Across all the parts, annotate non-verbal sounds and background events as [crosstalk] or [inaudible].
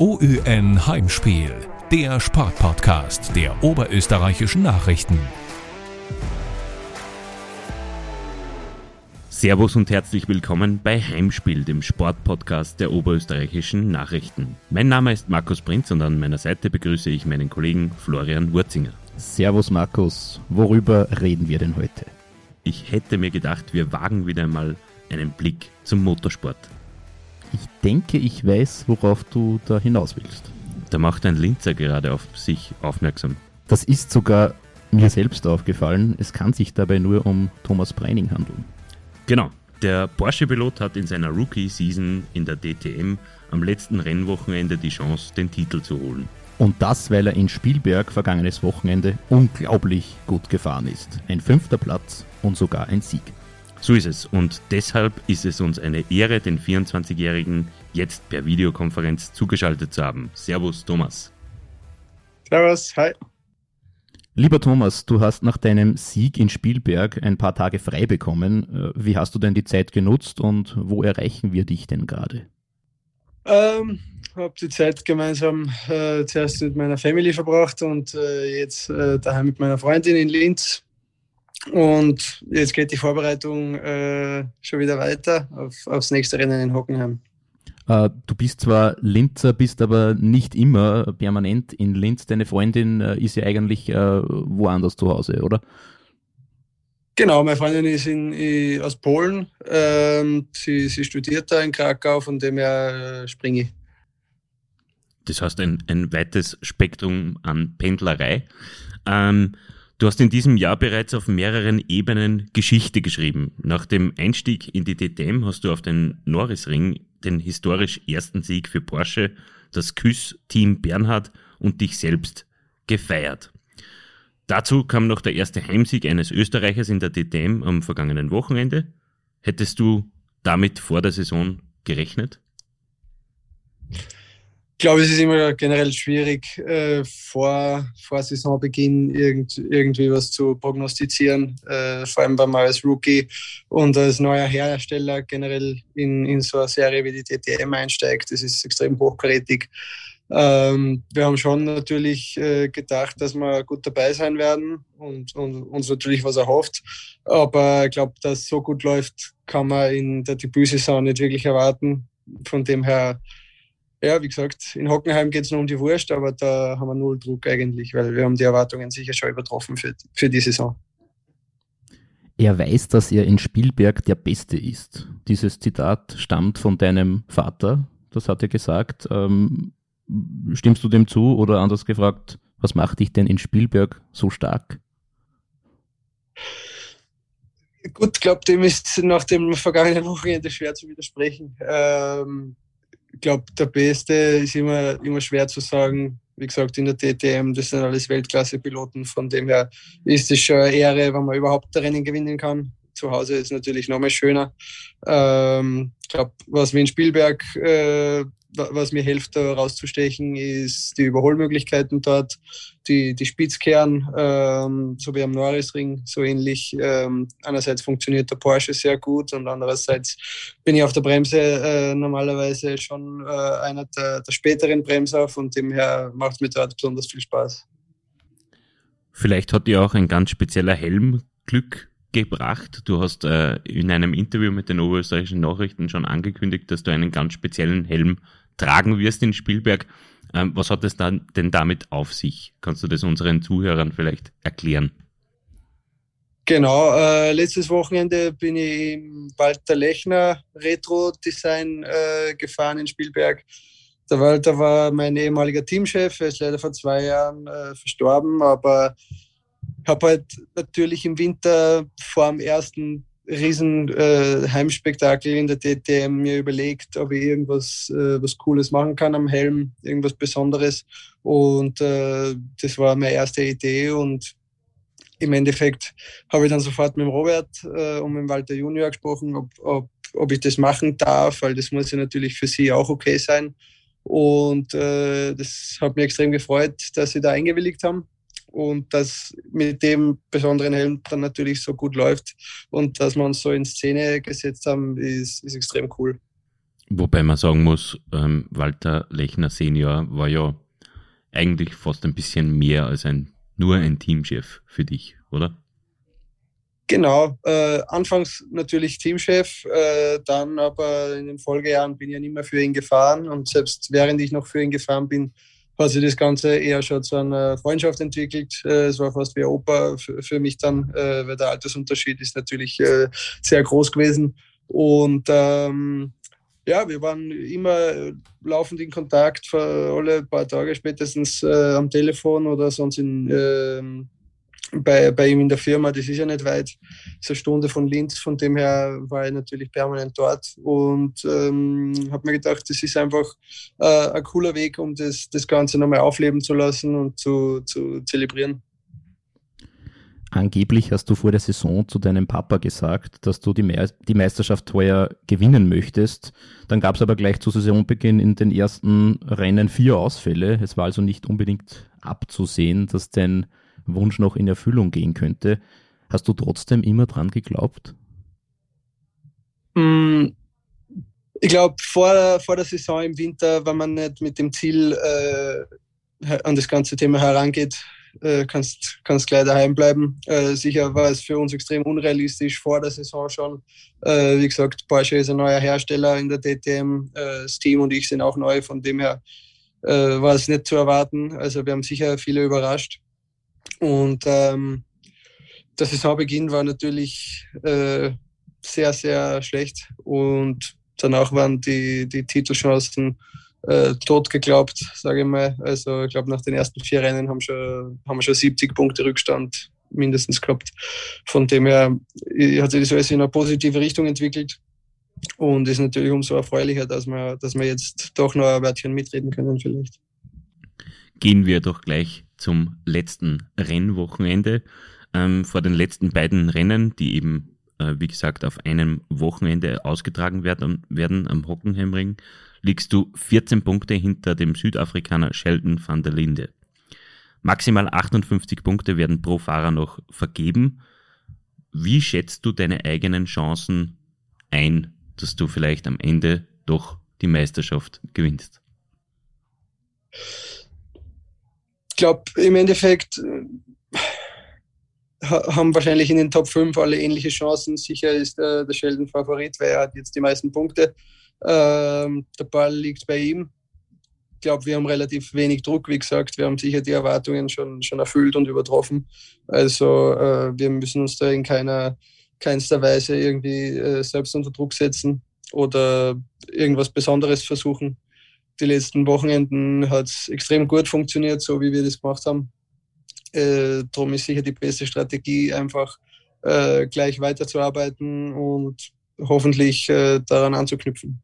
OÜN Heimspiel, der Sportpodcast der oberösterreichischen Nachrichten. Servus und herzlich willkommen bei Heimspiel, dem Sportpodcast der oberösterreichischen Nachrichten. Mein Name ist Markus Prinz und an meiner Seite begrüße ich meinen Kollegen Florian Wurzinger. Servus Markus, worüber reden wir denn heute? Ich hätte mir gedacht, wir wagen wieder einmal einen Blick zum Motorsport. Ich denke, ich weiß, worauf du da hinaus willst. Da macht ein Linzer gerade auf sich aufmerksam. Das ist sogar mir selbst aufgefallen. Es kann sich dabei nur um Thomas Breining handeln. Genau. Der Porsche-Pilot hat in seiner Rookie-Season in der DTM am letzten Rennwochenende die Chance, den Titel zu holen. Und das, weil er in Spielberg vergangenes Wochenende unglaublich gut gefahren ist. Ein fünfter Platz und sogar ein Sieg. So ist es. Und deshalb ist es uns eine Ehre, den 24-Jährigen jetzt per Videokonferenz zugeschaltet zu haben. Servus, Thomas. Servus, hi. Lieber Thomas, du hast nach deinem Sieg in Spielberg ein paar Tage frei bekommen. Äh, wie hast du denn die Zeit genutzt und wo erreichen wir dich denn gerade? Ähm, habe die Zeit gemeinsam äh, zuerst mit meiner Family verbracht und äh, jetzt äh, daheim mit meiner Freundin in Linz. Und jetzt geht die Vorbereitung äh, schon wieder weiter auf, aufs nächste Rennen in Hockenheim. Äh, du bist zwar Linzer, bist aber nicht immer permanent in Linz. Deine Freundin äh, ist ja eigentlich äh, woanders zu Hause, oder? Genau, meine Freundin ist in, aus Polen. Ähm, sie, sie, studiert da in Krakau, von dem her springe ich. Das heißt ein, ein weites Spektrum an Pendlerei. Ähm, Du hast in diesem Jahr bereits auf mehreren Ebenen Geschichte geschrieben. Nach dem Einstieg in die DTM hast du auf den Norrisring den historisch ersten Sieg für Porsche, das KÜS-Team Bernhard und dich selbst gefeiert. Dazu kam noch der erste Heimsieg eines Österreichers in der DTM am vergangenen Wochenende. Hättest du damit vor der Saison gerechnet? Ich glaube, es ist immer generell schwierig, äh, vor, vor Saisonbeginn irgend, irgendwie was zu prognostizieren, äh, vor allem man als Rookie und als neuer Hersteller generell in, in so eine Serie wie die DTM einsteigt. Das ist extrem hochkarätig. Ähm, wir haben schon natürlich äh, gedacht, dass wir gut dabei sein werden und, und uns natürlich was erhofft. Aber ich glaube, dass so gut läuft, kann man in der Debütsaison nicht wirklich erwarten. Von dem her ja, wie gesagt, in Hockenheim geht es nur um die Wurst, aber da haben wir null Druck eigentlich, weil wir haben die Erwartungen sicher schon übertroffen für, für die Saison. Er weiß, dass er in Spielberg der Beste ist. Dieses Zitat stammt von deinem Vater, das hat er gesagt. Ähm, stimmst du dem zu oder anders gefragt, was macht dich denn in Spielberg so stark? Gut, ich glaube, dem ist nach dem vergangenen Wochenende schwer zu widersprechen. Ähm, ich glaube, der Beste ist immer, immer schwer zu sagen. Wie gesagt, in der DTM, das sind alles Weltklasse-Piloten. Von dem her ist es schon eine Ehre, wenn man überhaupt ein Rennen gewinnen kann. Zu Hause ist natürlich noch mal schöner. Ähm, ich glaube, was wir in Spielberg äh, was mir hilft, da rauszustechen, ist die Überholmöglichkeiten dort, die, die Spitzkehren, ähm, so wie am Norrisring, so ähnlich. Ähm, einerseits funktioniert der Porsche sehr gut und andererseits bin ich auf der Bremse äh, normalerweise schon äh, einer der, der späteren Bremser, von dem her macht es mir dort besonders viel Spaß. Vielleicht hat dir auch ein ganz spezieller Helm Glück gebracht. Du hast äh, in einem Interview mit den oberösterreichischen Nachrichten schon angekündigt, dass du einen ganz speziellen Helm tragen wirst in Spielberg. Ähm, was hat es dann denn damit auf sich? Kannst du das unseren Zuhörern vielleicht erklären? Genau, äh, letztes Wochenende bin ich im Walter Lechner Retro Design äh, gefahren in Spielberg. Der Walter war mein ehemaliger Teamchef, er ist leider vor zwei Jahren äh, verstorben, aber habe halt natürlich im Winter vor dem ersten riesen äh, Heimspektakel in der DTM mir überlegt, ob ich irgendwas äh, was Cooles machen kann am Helm, irgendwas Besonderes. Und äh, das war meine erste Idee und im Endeffekt habe ich dann sofort mit dem Robert äh, und mit dem Walter Junior gesprochen, ob, ob, ob ich das machen darf, weil das muss ja natürlich für sie auch okay sein. Und äh, das hat mich extrem gefreut, dass sie da eingewilligt haben und dass mit dem besonderen Helm dann natürlich so gut läuft und dass wir uns so in Szene gesetzt haben, ist, ist extrem cool. Wobei man sagen muss, ähm, Walter Lechner Senior war ja eigentlich fast ein bisschen mehr als ein nur ein Teamchef für dich, oder? Genau, äh, anfangs natürlich Teamchef, äh, dann aber in den Folgejahren bin ich ja nicht mehr für ihn gefahren und selbst während ich noch für ihn gefahren bin, hat sich das Ganze eher schon zu einer Freundschaft entwickelt. Äh, es war fast wie Opa für, mich dann, äh, weil der Altersunterschied ist natürlich äh, sehr groß gewesen und ähm, ja, wir waren immer laufend in Kontakt, alle paar Tage spätestens äh, am Telefon oder sonst in, äh, bei, bei ihm in der Firma. Das ist ja nicht weit, so eine Stunde von Linz. Von dem her war ich natürlich permanent dort und ähm, habe mir gedacht, das ist einfach äh, ein cooler Weg, um das, das Ganze nochmal aufleben zu lassen und zu, zu zelebrieren. Angeblich hast du vor der Saison zu deinem Papa gesagt, dass du die, Me die Meisterschaft heuer gewinnen möchtest. Dann gab es aber gleich zu Saisonbeginn in den ersten Rennen vier Ausfälle. Es war also nicht unbedingt abzusehen, dass dein Wunsch noch in Erfüllung gehen könnte. Hast du trotzdem immer dran geglaubt? Mm, ich glaube, vor, vor der Saison im Winter, wenn man nicht mit dem Ziel äh, an das ganze Thema herangeht, äh, kannst, kannst gleich daheim bleiben. Äh, sicher war es für uns extrem unrealistisch vor der Saison schon. Äh, wie gesagt, Porsche ist ein neuer Hersteller in der DTM. Äh, das Team und ich sind auch neu, von dem her äh, war es nicht zu erwarten. Also wir haben sicher viele überrascht. Und ähm, der Saisonbeginn war natürlich äh, sehr, sehr schlecht. Und danach waren die, die Titelchancen äh, tot geglaubt, sage ich mal. Also ich glaube, nach den ersten vier Rennen haben, schon, haben wir schon 70 Punkte Rückstand mindestens gehabt. Von dem her hat sich das alles in eine positive Richtung entwickelt und ist natürlich umso erfreulicher, dass wir, dass wir jetzt doch noch ein Wörtchen mitreden können vielleicht. Gehen wir doch gleich zum letzten Rennwochenende. Ähm, vor den letzten beiden Rennen, die eben, äh, wie gesagt, auf einem Wochenende ausgetragen werden, werden am Hockenheimring, liegst du 14 Punkte hinter dem Südafrikaner Sheldon van der Linde. Maximal 58 Punkte werden pro Fahrer noch vergeben. Wie schätzt du deine eigenen Chancen ein, dass du vielleicht am Ende doch die Meisterschaft gewinnst? Ich glaube, im Endeffekt äh, haben wahrscheinlich in den Top 5 alle ähnliche Chancen. Sicher ist äh, der Sheldon Favorit, weil er hat jetzt die meisten Punkte. Ähm, der Ball liegt bei ihm. Ich glaube, wir haben relativ wenig Druck, wie gesagt. Wir haben sicher die Erwartungen schon, schon erfüllt und übertroffen. Also äh, wir müssen uns da in keiner keinster Weise irgendwie äh, selbst unter Druck setzen oder irgendwas Besonderes versuchen. Die letzten Wochenenden hat es extrem gut funktioniert, so wie wir das gemacht haben. Äh, darum ist sicher die beste Strategie, einfach äh, gleich weiterzuarbeiten und hoffentlich äh, daran anzuknüpfen.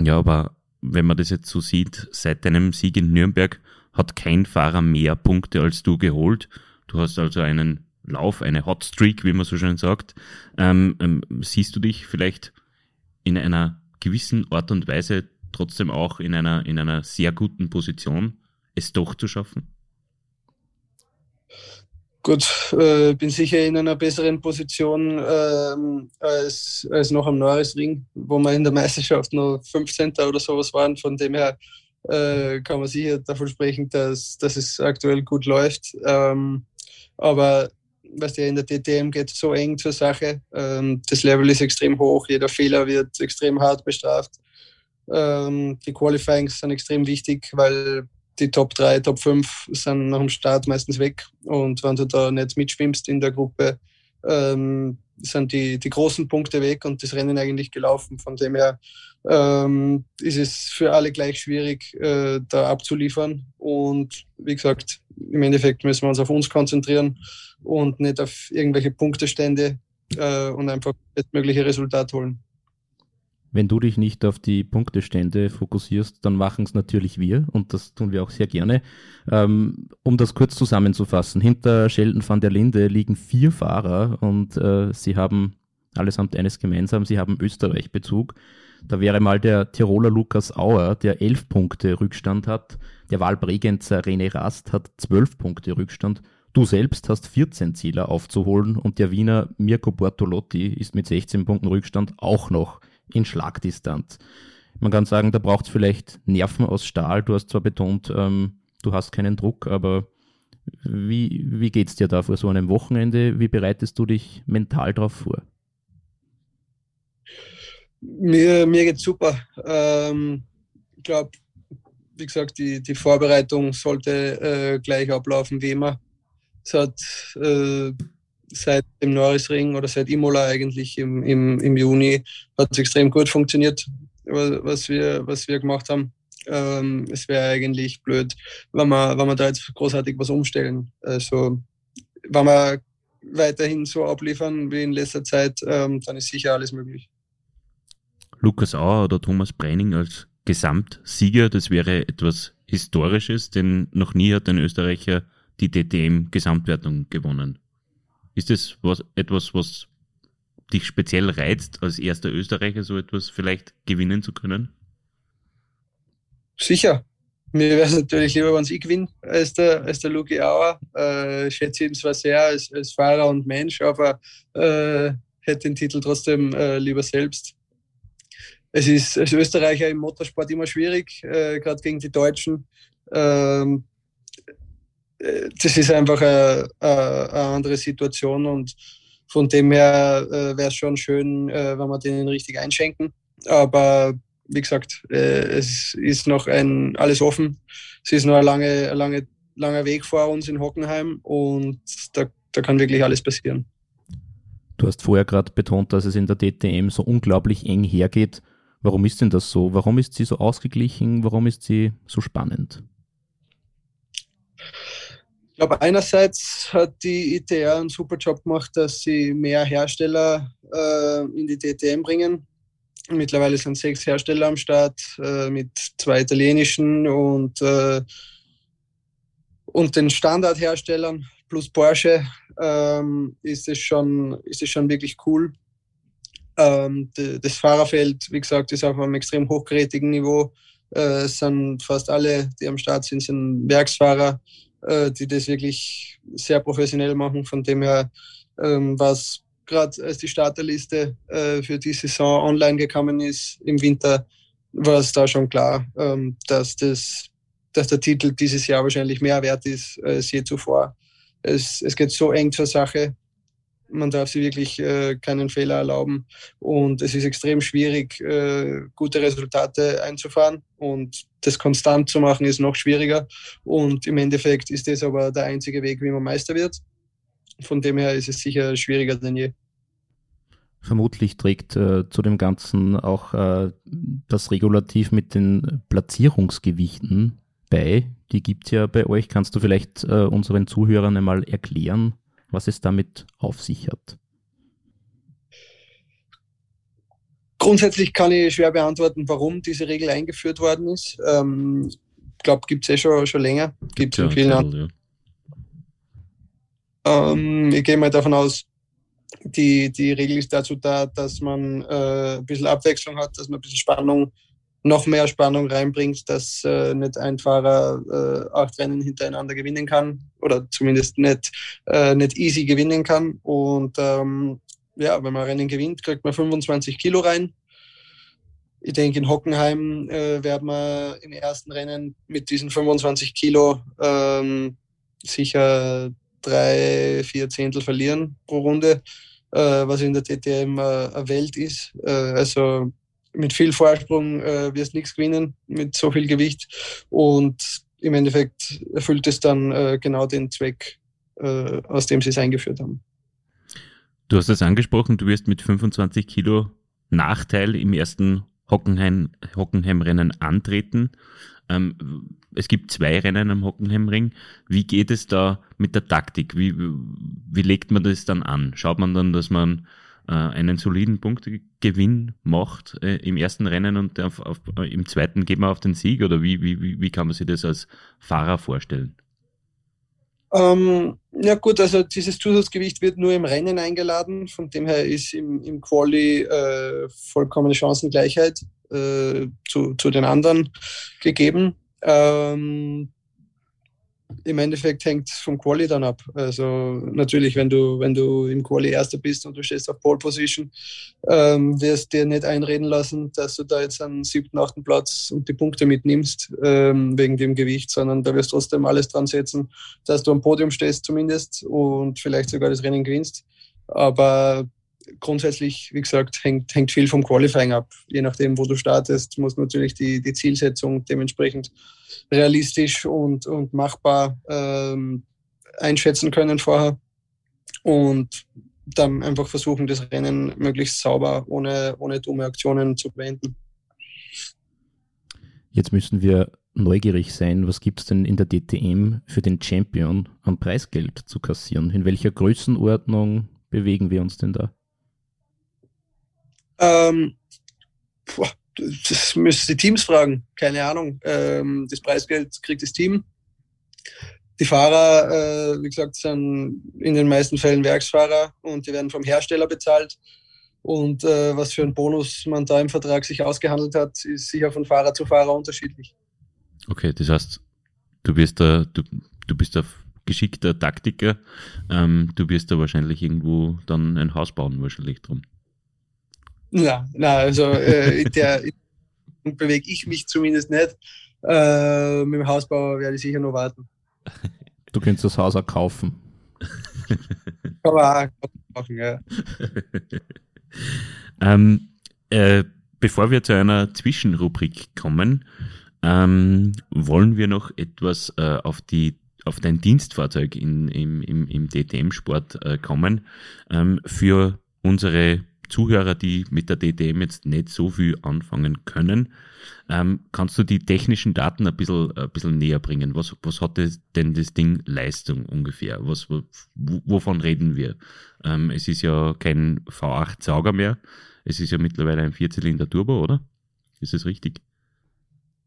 Ja, aber wenn man das jetzt so sieht, seit deinem Sieg in Nürnberg hat kein Fahrer mehr Punkte als du geholt. Du hast also einen Lauf, eine Hot Streak, wie man so schön sagt. Ähm, ähm, siehst du dich vielleicht in einer gewissen Art und Weise trotzdem auch in einer, in einer sehr guten Position, es doch zu schaffen? Gut, äh, bin sicher in einer besseren Position ähm, als, als noch am Norrisring, wo wir in der Meisterschaft nur 15. oder sowas waren. Von dem her äh, kann man sicher davon sprechen, dass, dass es aktuell gut läuft. Ähm, aber was ja in der DTM geht so eng zur Sache. Ähm, das Level ist extrem hoch, jeder Fehler wird extrem hart bestraft. Ähm, die Qualifyings sind extrem wichtig, weil die Top 3, Top 5 sind nach dem Start meistens weg. Und wenn du da nicht mitschwimmst in der Gruppe, ähm, sind die, die großen Punkte weg und das Rennen eigentlich gelaufen. Von dem her ähm, ist es für alle gleich schwierig, äh, da abzuliefern. Und wie gesagt, im Endeffekt müssen wir uns auf uns konzentrieren und nicht auf irgendwelche Punktestände äh, und einfach das mögliche Resultat holen. Wenn du dich nicht auf die Punktestände fokussierst, dann machen es natürlich wir und das tun wir auch sehr gerne. Ähm, um das kurz zusammenzufassen, hinter Sheldon van der Linde liegen vier Fahrer und äh, sie haben allesamt eines gemeinsam, sie haben Österreich-Bezug. Da wäre mal der Tiroler Lukas Auer, der elf Punkte Rückstand hat. Der Wahlbregenzer René Rast hat zwölf Punkte Rückstand. Du selbst hast 14 Zieler aufzuholen und der Wiener Mirko Bortolotti ist mit 16 Punkten Rückstand auch noch in Schlagdistanz. Man kann sagen, da braucht es vielleicht Nerven aus Stahl. Du hast zwar betont, ähm, du hast keinen Druck, aber wie, wie geht es dir da vor so einem Wochenende? Wie bereitest du dich mental darauf vor? Mir, mir geht super. Ähm, ich glaube, wie gesagt, die, die Vorbereitung sollte äh, gleich ablaufen wie immer. Es hat äh, seit dem Norrisring oder seit Imola eigentlich im, im, im Juni hat es extrem gut funktioniert, was wir, was wir gemacht haben. Ähm, es wäre eigentlich blöd, wenn wir, wenn wir da jetzt großartig was umstellen. Also, wenn wir weiterhin so abliefern wie in letzter Zeit, ähm, dann ist sicher alles möglich. Lukas Auer oder Thomas Breining als Gesamtsieger, das wäre etwas Historisches, denn noch nie hat ein Österreicher die DTM-Gesamtwertung gewonnen. Ist das was, etwas, was dich speziell reizt, als erster Österreicher so etwas vielleicht gewinnen zu können? Sicher. Mir wäre es natürlich lieber, wenn ich gewinne, als der, als der Luki Auer. Äh, ich schätze ihn zwar sehr als, als Fahrer und Mensch, aber äh, hätte den Titel trotzdem äh, lieber selbst. Es ist als Österreicher im Motorsport immer schwierig, äh, gerade gegen die Deutschen. Ähm, äh, das ist einfach eine, eine, andere Situation und von dem her äh, wäre es schon schön, äh, wenn wir denen richtig einschenken. Aber wie gesagt, äh, es ist noch ein, alles offen. Es ist noch ein lange, lange, langer Weg vor uns in Hockenheim und da, da kann wirklich alles passieren. Du hast vorher gerade betont, dass es in der DTM so unglaublich eng hergeht. Warum ist denn das so? Warum ist sie so ausgeglichen? Warum ist sie so spannend? Ich glaube, einerseits hat die ITR einen super Job gemacht, dass sie mehr Hersteller äh, in die DTM bringen. Mittlerweile sind sechs Hersteller am Start äh, mit zwei italienischen und, äh, und den Standardherstellern plus Porsche ähm, ist, es schon, ist es schon wirklich cool. Ähm, das Fahrerfeld, wie gesagt, ist auf einem extrem hochgerätigen Niveau. Äh, es sind fast alle, die am Start sind, sind Werksfahrer, äh, die das wirklich sehr professionell machen. Von dem her, ähm, was gerade als die Starterliste äh, für die Saison online gekommen ist im Winter, war es da schon klar, ähm, dass, das, dass der Titel dieses Jahr wahrscheinlich mehr wert ist als je zuvor. Es, es geht so eng zur Sache. Man darf sich wirklich äh, keinen Fehler erlauben. Und es ist extrem schwierig, äh, gute Resultate einzufahren. Und das konstant zu machen, ist noch schwieriger. Und im Endeffekt ist das aber der einzige Weg, wie man Meister wird. Von dem her ist es sicher schwieriger denn je. Vermutlich trägt äh, zu dem Ganzen auch äh, das Regulativ mit den Platzierungsgewichten bei. Die gibt es ja bei euch. Kannst du vielleicht äh, unseren Zuhörern einmal erklären, was es damit auf sich hat? Grundsätzlich kann ich schwer beantworten, warum diese Regel eingeführt worden ist. Ähm, ich glaube, gibt es eh schon, schon länger. Gibt es in vielen anderen. Ja. Ähm, ich gehe mal davon aus, die, die Regel ist dazu da, dass man äh, ein bisschen Abwechslung hat, dass man ein bisschen Spannung, noch mehr Spannung reinbringt, dass äh, nicht ein Fahrer äh, acht Rennen hintereinander gewinnen kann oder zumindest nicht, äh, nicht easy gewinnen kann. Und ähm, ja, wenn man Rennen gewinnt, kriegt man 25 Kilo rein. Ich denke, in Hockenheim äh, werden wir im ersten Rennen mit diesen 25 Kilo ähm, sicher drei, vier Zehntel verlieren pro Runde äh, was in der DTM äh, eine Welt ist. Äh, also mit viel Vorsprung äh, wirst nichts gewinnen mit so viel Gewicht. Und im Endeffekt erfüllt es dann äh, genau den Zweck, äh, aus dem sie es eingeführt haben. Du hast es angesprochen, du wirst mit 25 Kilo Nachteil im ersten Hockenheim, Hockenheim-Rennen antreten. Ähm, es gibt zwei Rennen am Hockenheimring. Wie geht es da mit der Taktik? Wie, wie legt man das dann an? Schaut man dann, dass man äh, einen soliden Punktegewinn macht äh, im ersten Rennen und auf, auf, äh, im zweiten geht man auf den Sieg? Oder wie, wie, wie kann man sich das als Fahrer vorstellen? Ähm, ja gut, also dieses Zusatzgewicht wird nur im Rennen eingeladen. Von dem her ist im, im Quali äh, vollkommene Chancengleichheit äh, zu, zu den anderen gegeben. Ähm, im Endeffekt hängt es vom Quali dann ab. Also natürlich, wenn du, wenn du im Quali Erster bist und du stehst auf Pole Position, ähm, wirst dir nicht einreden lassen, dass du da jetzt einen siebten, achten Platz und die Punkte mitnimmst ähm, wegen dem Gewicht, sondern da wirst du trotzdem alles dran setzen, dass du am Podium stehst zumindest und vielleicht sogar das Rennen gewinnst. Aber grundsätzlich, wie gesagt, hängt, hängt viel vom Qualifying ab. Je nachdem, wo du startest, muss natürlich die, die Zielsetzung dementsprechend realistisch und, und machbar ähm, einschätzen können vorher. Und dann einfach versuchen, das Rennen möglichst sauber, ohne, ohne dumme Aktionen zu beenden. Jetzt müssen wir neugierig sein, was gibt es denn in der DTM für den Champion an Preisgeld zu kassieren? In welcher Größenordnung bewegen wir uns denn da? Ähm, boah, das müssen die Teams fragen. Keine Ahnung. Ähm, das Preisgeld kriegt das Team. Die Fahrer, äh, wie gesagt, sind in den meisten Fällen Werksfahrer und die werden vom Hersteller bezahlt. Und äh, was für einen Bonus man da im Vertrag sich ausgehandelt hat, ist sicher von Fahrer zu Fahrer unterschiedlich. Okay, das heißt, du bist da, du, du bist ein geschickter Taktiker. Ähm, du wirst da wahrscheinlich irgendwo dann ein Haus bauen, wahrscheinlich drum. Na, na also äh, der [laughs] bewege ich mich zumindest nicht. Äh, mit dem Hausbau werde ich sicher noch warten. Du könntest das Haus auch kaufen. [laughs] Kann man auch kaufen, ja. [laughs] ähm, äh, bevor wir zu einer Zwischenrubrik kommen, ähm, wollen wir noch etwas äh, auf die auf dein Dienstfahrzeug in, im, im, im DTM-Sport äh, kommen. Ähm, für unsere Zuhörer, die mit der DTM jetzt nicht so viel anfangen können, ähm, kannst du die technischen Daten ein bisschen, ein bisschen näher bringen? Was, was hat das, denn das Ding Leistung ungefähr? Was, wovon reden wir? Ähm, es ist ja kein V8-Sauger mehr. Es ist ja mittlerweile ein Vierzylinder-Turbo, oder? Ist das richtig?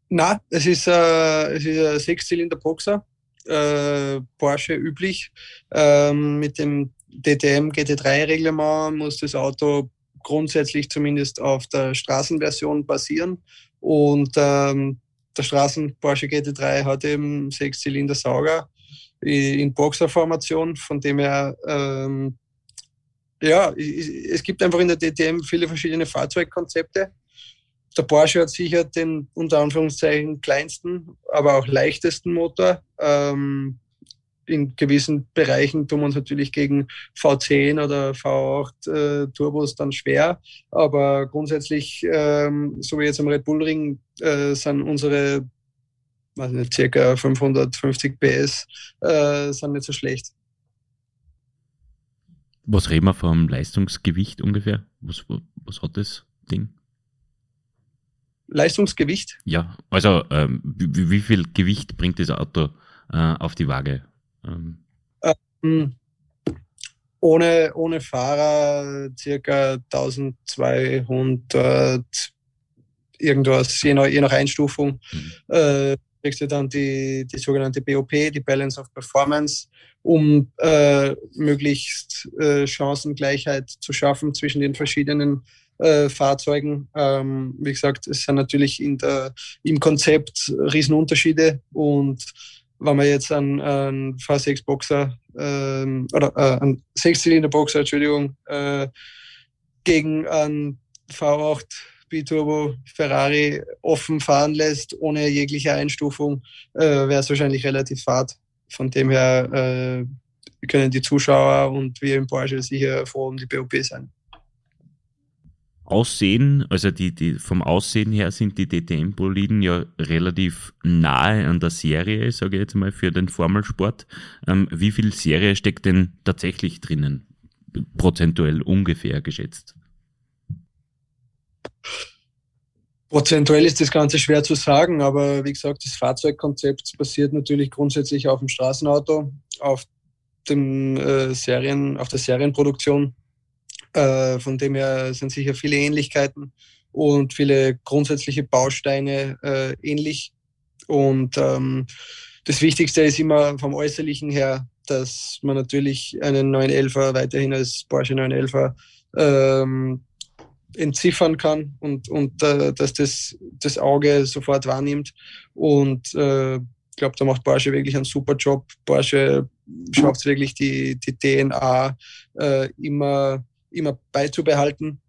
Na, es ist, äh, es ist ein Sechszylinder-Boxer. Äh, Porsche üblich. Ähm, mit dem DTM GT3-Reglement muss das Auto grundsätzlich zumindest auf der Straßenversion basieren. Und ähm, der Straßen Porsche GT3 hat eben Sechszylinder Sauger in Boxerformation, von dem her ähm, ja, es gibt einfach in der DTM viele verschiedene Fahrzeugkonzepte. Der Porsche hat sicher den unter Anführungszeichen kleinsten, aber auch leichtesten Motor. Ähm, in gewissen Bereichen tun wir uns natürlich gegen V10 oder V8 äh, Turbos dann schwer. Aber grundsätzlich, ähm, so wie jetzt am Red Bull Ring, äh, sind unsere weiß nicht, circa 550 PS äh, sind nicht so schlecht. Was reden wir vom Leistungsgewicht ungefähr? Was, was hat das Ding? Leistungsgewicht? Ja, also ähm, wie, wie, viel Gewicht bringt das Auto äh, auf die Waage? Ähm. Ähm, ohne, ohne Fahrer circa 1200 irgendwas, je nach, je nach Einstufung. Mhm. Äh, kriegst du dann die, die sogenannte BOP, die Balance of Performance, um äh, möglichst äh, Chancengleichheit zu schaffen zwischen den verschiedenen äh, Fahrzeugen. Ähm, wie gesagt, es sind natürlich in der, im Konzept Riesenunterschiede und wenn man jetzt einen, einen V6-Boxer ähm, oder äh, einen Sechszylinder-Boxer, Entschuldigung, äh, gegen einen V8 Biturbo Ferrari offen fahren lässt, ohne jegliche Einstufung, äh, wäre es wahrscheinlich relativ fad. Von dem her äh, können die Zuschauer und wir im Porsche sicher froh um die BOP sein. Aussehen, also die, die, vom Aussehen her sind die DTM-Boliden ja relativ nahe an der Serie, sage ich jetzt mal, für den Formelsport. Ähm, wie viel Serie steckt denn tatsächlich drinnen? Prozentuell ungefähr geschätzt? Prozentuell ist das Ganze schwer zu sagen, aber wie gesagt, das Fahrzeugkonzept basiert natürlich grundsätzlich auf dem Straßenauto, auf dem äh, Serien, auf der Serienproduktion äh, von dem her sind sicher viele Ähnlichkeiten und viele grundsätzliche Bausteine äh, ähnlich. Und ähm, das Wichtigste ist immer vom Äußerlichen her, dass man natürlich einen 911er weiterhin als Porsche 911er ähm, entziffern kann und, und äh, dass das das Auge sofort wahrnimmt. Und äh, ich glaube, da macht Porsche wirklich einen super Job. Porsche schafft es wirklich, die, die DNA äh, immer, immer beizubehalten.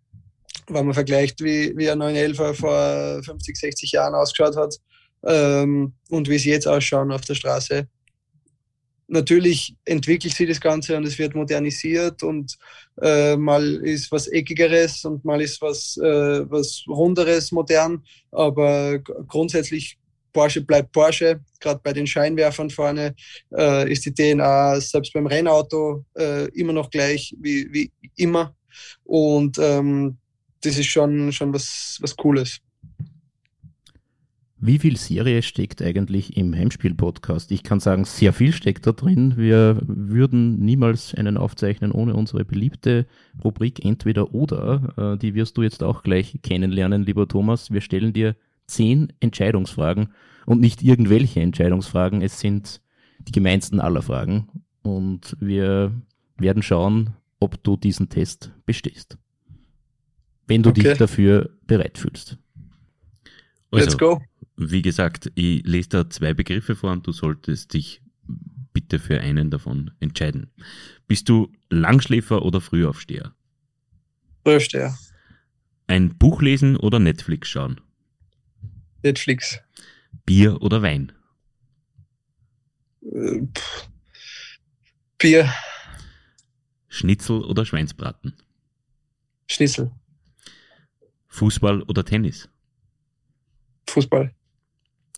Wenn man vergleicht, wie, wie ein 911 vor 50, 60 Jahren ausgeschaut hat ähm, und wie sie jetzt ausschauen auf der Straße. Natürlich entwickelt sich das Ganze und es wird modernisiert und äh, mal ist was Eckigeres und mal ist was, äh, was Runderes modern, aber grundsätzlich Porsche bleibt Porsche. Gerade bei den Scheinwerfern vorne äh, ist die DNA selbst beim Rennauto äh, immer noch gleich wie, wie immer. Und ähm, das ist schon, schon was, was Cooles. Wie viel Serie steckt eigentlich im Heimspiel-Podcast? Ich kann sagen, sehr viel steckt da drin. Wir würden niemals einen aufzeichnen ohne unsere beliebte Rubrik Entweder oder. Äh, die wirst du jetzt auch gleich kennenlernen, lieber Thomas. Wir stellen dir zehn Entscheidungsfragen und nicht irgendwelche Entscheidungsfragen. Es sind die gemeinsten aller Fragen und wir werden schauen, ob du diesen Test bestehst. Wenn du okay. dich dafür bereit fühlst. Also, Let's go. Wie gesagt, ich lese da zwei Begriffe vor und du solltest dich bitte für einen davon entscheiden. Bist du Langschläfer oder Frühaufsteher? Frühaufsteher. Ein Buch lesen oder Netflix schauen? Netflix. Bier oder Wein? Bier. Schnitzel oder Schweinsbraten? Schnitzel. Fußball oder Tennis? Fußball.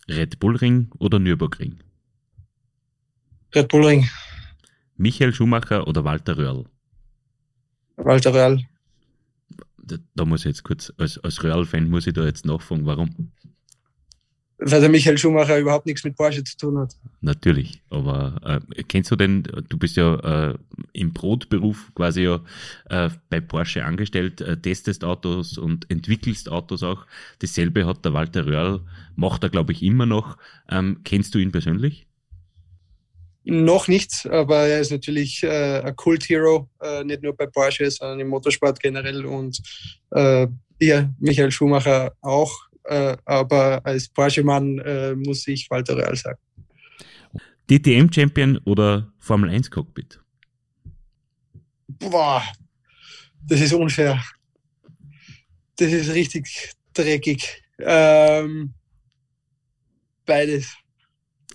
Red Bull Ring oder Nürburgring? Red Bull Ring. Michael Schumacher oder Walter Röhrl? Walter Röhrl. Da, da, muss ich jetzt kurz, als, als Röhrl-Fan muss ich da jetzt nachfragen, warum? Weil der Michael Schumacher überhaupt nichts mit Porsche zu tun hat. Natürlich, aber äh, kennst du denn, du bist ja äh, im Brotberuf quasi ja äh, bei Porsche angestellt, äh, testest Autos und entwickelst Autos auch. Dasselbe hat der Walter Röhrl, macht er glaube ich immer noch. Ähm, kennst du ihn persönlich? Noch nicht, aber er ist natürlich äh, ein Kult-Hero, äh, nicht nur bei Porsche, sondern im Motorsport generell und äh, ja, Michael Schumacher auch äh, aber als Porsche-Mann äh, muss ich Walter Real sagen. DTM-Champion oder Formel 1-Cockpit? Boah, das ist unfair. Das ist richtig dreckig. Ähm, beides.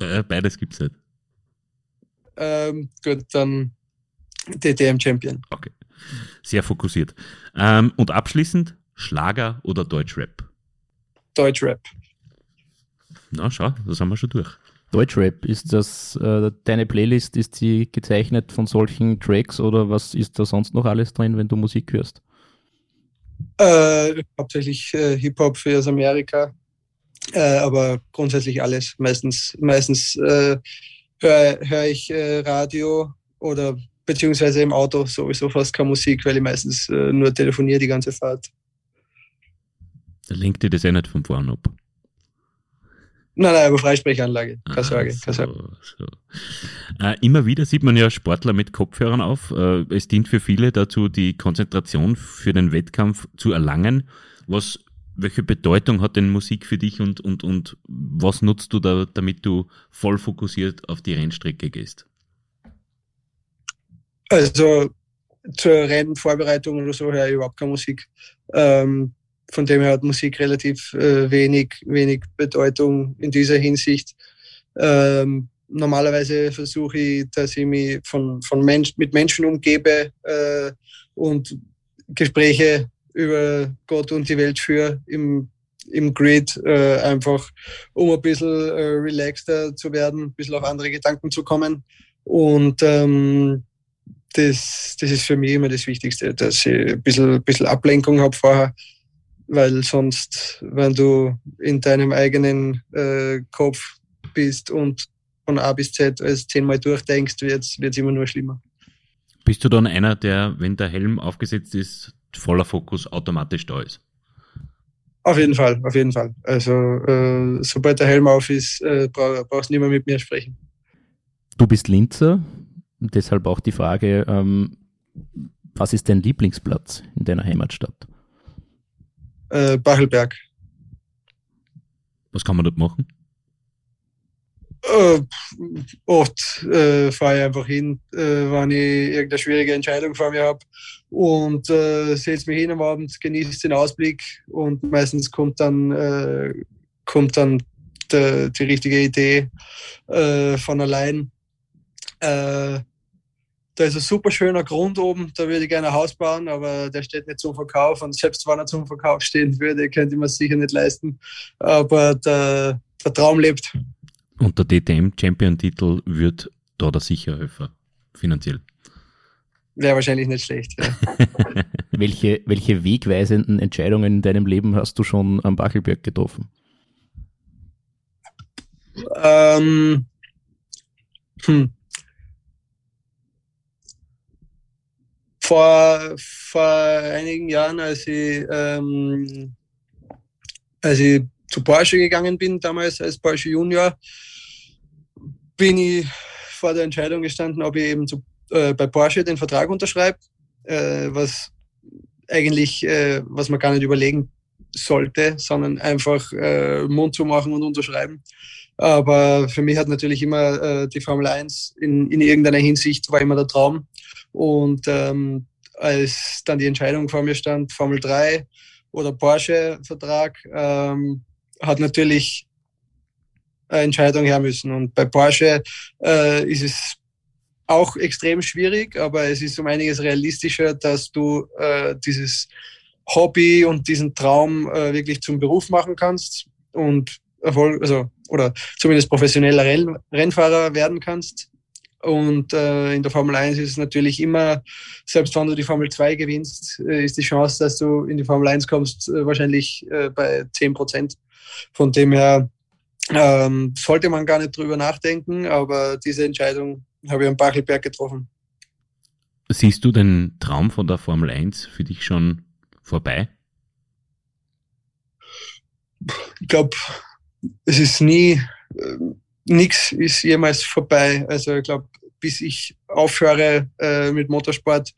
Äh, beides gibt es nicht. Ähm, gut, dann DTM-Champion. Okay. Sehr fokussiert. Ähm, und abschließend Schlager oder Deutschrap? Deutschrap. Na, schau, da sind wir schon durch. Deutschrap, ist das äh, deine Playlist, ist die gezeichnet von solchen Tracks oder was ist da sonst noch alles drin, wenn du Musik hörst? Äh, hauptsächlich äh, Hip-Hop für aus Amerika, äh, aber grundsätzlich alles. Meistens, meistens äh, höre hör ich äh, Radio oder beziehungsweise im Auto sowieso fast keine Musik, weil ich meistens nur telefoniere die ganze Fahrt. Da lenkt dir das eh nicht vom Fahren ab. Nein, nein, aber Freisprechanlage. Keine ah, Sorge. Keine Sorge. So. Äh, immer wieder sieht man ja Sportler mit Kopfhörern auf. Äh, es dient für viele dazu, die Konzentration für den Wettkampf zu erlangen. Was, welche Bedeutung hat denn Musik für dich und, und, und was nutzt du da, damit du voll fokussiert auf die Rennstrecke gehst? Also zur Rennvorbereitung oder so höre ich überhaupt keine Musik. Ähm, von dem her hat Musik relativ äh, wenig, wenig Bedeutung in dieser Hinsicht. Ähm, normalerweise versuche ich, dass ich mich von, von Mensch, mit Menschen umgebe äh, und Gespräche über Gott und die Welt führe im, im Grid, äh, einfach um ein bisschen äh, relaxter zu werden, ein bisschen auf andere Gedanken zu kommen. Und ähm, das, das ist für mich immer das Wichtigste, dass ich ein bisschen, ein bisschen Ablenkung habe vorher weil sonst, wenn du in deinem eigenen äh, Kopf bist und von A bis Z alles zehnmal durchdenkst, wird es immer nur schlimmer. Bist du dann einer, der, wenn der Helm aufgesetzt ist, voller Fokus automatisch da ist? Auf jeden Fall, auf jeden Fall. Also äh, sobald der Helm auf ist, äh, brauchst du nicht mehr mit mir sprechen. Du bist Linzer, deshalb auch die Frage, ähm, was ist dein Lieblingsplatz in deiner Heimatstadt? Äh, Bachelberg. Was kann man dort machen? Äh, oft äh, fahre ich einfach hin, äh, wenn ich irgendeine schwierige Entscheidung vor mir habe und äh, setze mich hin am Abend, genieße den Ausblick und meistens kommt dann, äh, kommt dann de, die richtige Idee äh, von allein. Äh, da ist ein super schöner Grund oben, da würde ich gerne ein Haus bauen, aber der steht nicht zum Verkauf und selbst wenn er zum Verkauf stehen würde, könnte ich mir sicher nicht leisten. Aber der, der Traum lebt. Und der DTM-Champion-Titel wird da der sicher helfen, finanziell. Wäre wahrscheinlich nicht schlecht. Ja. [laughs] welche, welche wegweisenden Entscheidungen in deinem Leben hast du schon am Bachelberg getroffen? Ähm, hm. Vor, vor einigen Jahren, als ich, ähm, als ich zu Porsche gegangen bin, damals als Porsche Junior, bin ich vor der Entscheidung gestanden, ob ich eben zu, äh, bei Porsche den Vertrag unterschreibe, äh, was eigentlich, äh, was man gar nicht überlegen sollte, sondern einfach äh, Mund zu machen und unterschreiben. Aber für mich hat natürlich immer äh, die Formel 1 in, in irgendeiner Hinsicht war immer der Traum. Und ähm, als dann die Entscheidung vor mir stand, Formel 3 oder Porsche-Vertrag, ähm, hat natürlich eine Entscheidung her müssen. Und bei Porsche äh, ist es auch extrem schwierig, aber es ist um einiges realistischer, dass du äh, dieses Hobby und diesen Traum äh, wirklich zum Beruf machen kannst und Erfolg, also oder zumindest professioneller Renn Rennfahrer werden kannst. Und äh, in der Formel 1 ist es natürlich immer, selbst wenn du die Formel 2 gewinnst, äh, ist die Chance, dass du in die Formel 1 kommst, äh, wahrscheinlich äh, bei 10 Prozent. Von dem her ähm, sollte man gar nicht drüber nachdenken, aber diese Entscheidung habe ich am Bachelberg getroffen. Siehst du den Traum von der Formel 1 für dich schon vorbei? Ich glaube, es ist nie, äh, nichts ist jemals vorbei. Also ich glaube, bis ich aufhöre äh, mit Motorsport,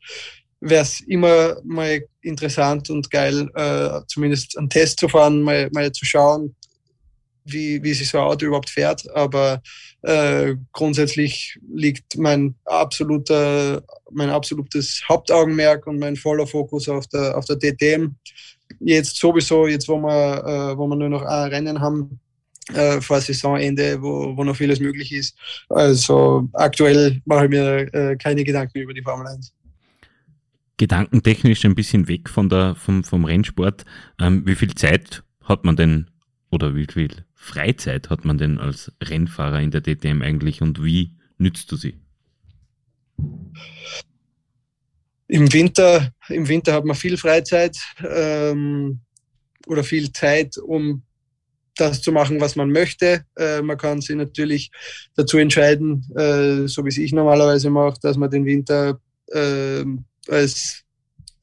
wäre es immer mal interessant und geil, äh, zumindest einen Test zu fahren, mal, mal zu schauen, wie, wie sich so ein Auto überhaupt fährt. Aber äh, grundsätzlich liegt mein absoluter, mein absolutes Hauptaugenmerk und mein voller Fokus auf der, auf der DTM. Jetzt sowieso, jetzt wo wir, äh, wo wir nur noch ein Rennen haben, äh, vor Saisonende, wo, wo noch vieles möglich ist. Also aktuell mache ich mir äh, keine Gedanken über die Formel 1. Gedankentechnisch ein bisschen weg von der, vom, vom Rennsport. Ähm, wie viel Zeit hat man denn oder wie viel Freizeit hat man denn als Rennfahrer in der DTM eigentlich und wie nützt du sie? Im Winter, im Winter hat man viel Freizeit ähm, oder viel Zeit, um das zu machen, was man möchte. Äh, man kann sich natürlich dazu entscheiden, äh, so wie es ich normalerweise mache, dass man den Winter äh, als